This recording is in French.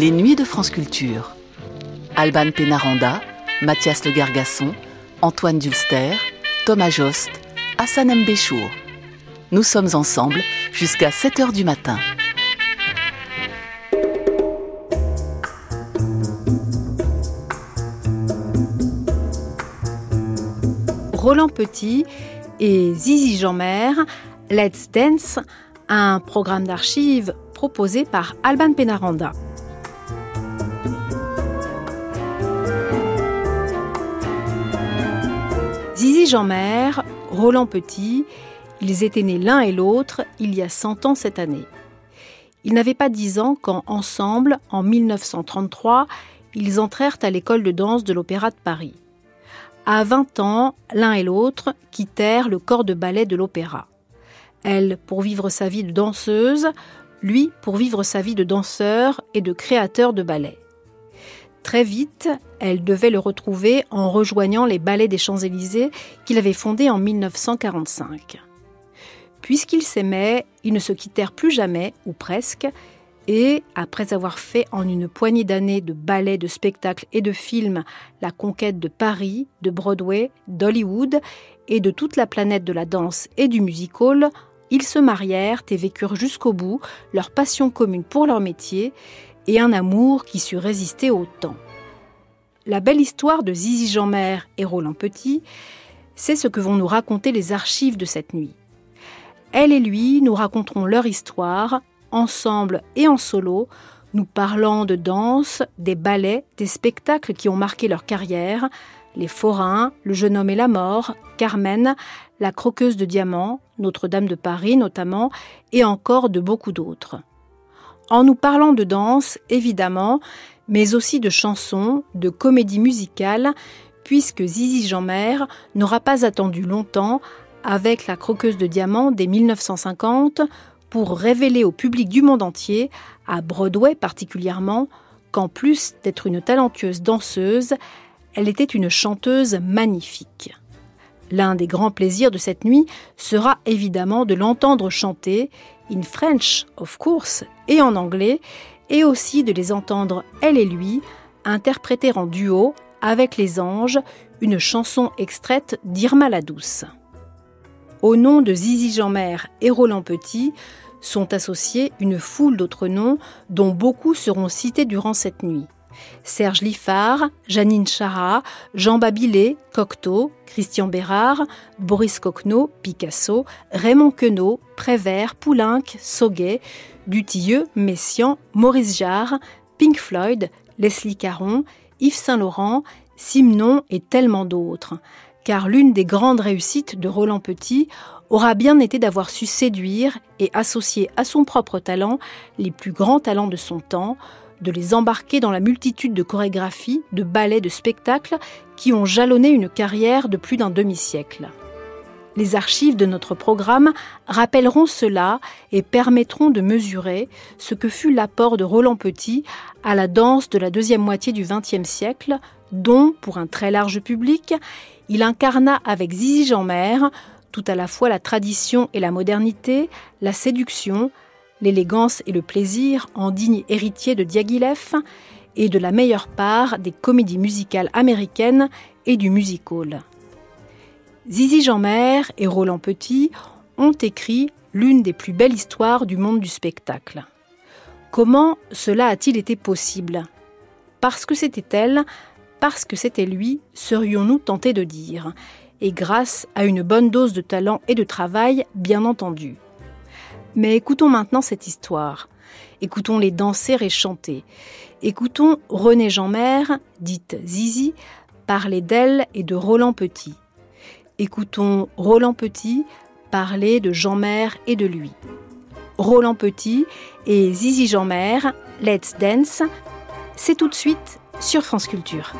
Les Nuits de France Culture. Alban Pénaranda, Mathias Le Gargasson, Antoine Dulster, Thomas Jost, Hassan Mbéchour. Nous sommes ensemble jusqu'à 7 h du matin. Roland Petit et Zizi Jeanmer, Let's Dance, un programme d'archives proposé par Alban Penaranda. Zizi Jeanmer, Roland Petit, ils étaient nés l'un et l'autre il y a 100 ans cette année. Ils n'avaient pas 10 ans quand, ensemble, en 1933, ils entrèrent à l'école de danse de l'Opéra de Paris. À 20 ans, l'un et l'autre quittèrent le corps de ballet de l'opéra. Elle pour vivre sa vie de danseuse, lui pour vivre sa vie de danseur et de créateur de ballet. Très vite, elle devait le retrouver en rejoignant les ballets des Champs-Élysées qu'il avait fondés en 1945. Puisqu'ils s'aimaient, ils ne se quittèrent plus jamais, ou presque, et, après avoir fait en une poignée d'années de ballets, de spectacles et de films la conquête de Paris, de Broadway, d'Hollywood et de toute la planète de la danse et du music hall, ils se marièrent et vécurent jusqu'au bout leur passion commune pour leur métier et un amour qui sut résister au temps. La belle histoire de Zizi Jeanmer et Roland Petit, c'est ce que vont nous raconter les archives de cette nuit. Elle et lui nous raconteront leur histoire, ensemble et en solo, nous parlant de danse, des ballets, des spectacles qui ont marqué leur carrière, les forains, le jeune homme et la mort, Carmen, la croqueuse de diamants, Notre-Dame de Paris notamment, et encore de beaucoup d'autres. En nous parlant de danse, évidemment, mais aussi de chansons, de comédies musicales, puisque Zizi Jeanmer n'aura pas attendu longtemps avec la croqueuse de diamants dès 1950 pour révéler au public du monde entier, à Broadway particulièrement, qu'en plus d'être une talentueuse danseuse, elle était une chanteuse magnifique. L'un des grands plaisirs de cette nuit sera évidemment de l'entendre chanter, in French of course, et en anglais, et aussi de les entendre, elle et lui, interpréter en duo, avec les anges, une chanson extraite d'Irma la Douce. Au nom de Zizi Jeanmer et Roland Petit sont associés une foule d'autres noms dont beaucoup seront cités durant cette nuit. Serge Liffard, Janine Chara, Jean Babilé, Cocteau, Christian Bérard, Boris Coquenot, Picasso, Raymond Queneau, Prévert, Poulenc, Sauguet, Dutilleux, Messian, Maurice Jarre, Pink Floyd, Leslie Caron, Yves Saint-Laurent, Simon et tellement d'autres. Car l'une des grandes réussites de Roland Petit aura bien été d'avoir su séduire et associer à son propre talent les plus grands talents de son temps, de les embarquer dans la multitude de chorégraphies, de ballets, de spectacles qui ont jalonné une carrière de plus d'un demi-siècle. Les archives de notre programme rappelleront cela et permettront de mesurer ce que fut l'apport de Roland Petit à la danse de la deuxième moitié du XXe siècle, dont, pour un très large public, il incarna avec Zizi Jeanmer tout à la fois la tradition et la modernité, la séduction, l'élégance et le plaisir en digne héritier de Diaghilev et de la meilleure part des comédies musicales américaines et du music hall. Zizi Jeanmer et Roland Petit ont écrit l'une des plus belles histoires du monde du spectacle. Comment cela a-t-il été possible? Parce que c'était elle parce que c'était lui, serions-nous tentés de dire, et grâce à une bonne dose de talent et de travail, bien entendu. Mais écoutons maintenant cette histoire. Écoutons-les danser et chanter. Écoutons René Jeanmer, dite Zizi, parler d'elle et de Roland Petit. Écoutons Roland Petit parler de Jeanmer et de lui. Roland Petit et Zizi Jeanmer, Let's Dance, c'est tout de suite sur France Culture.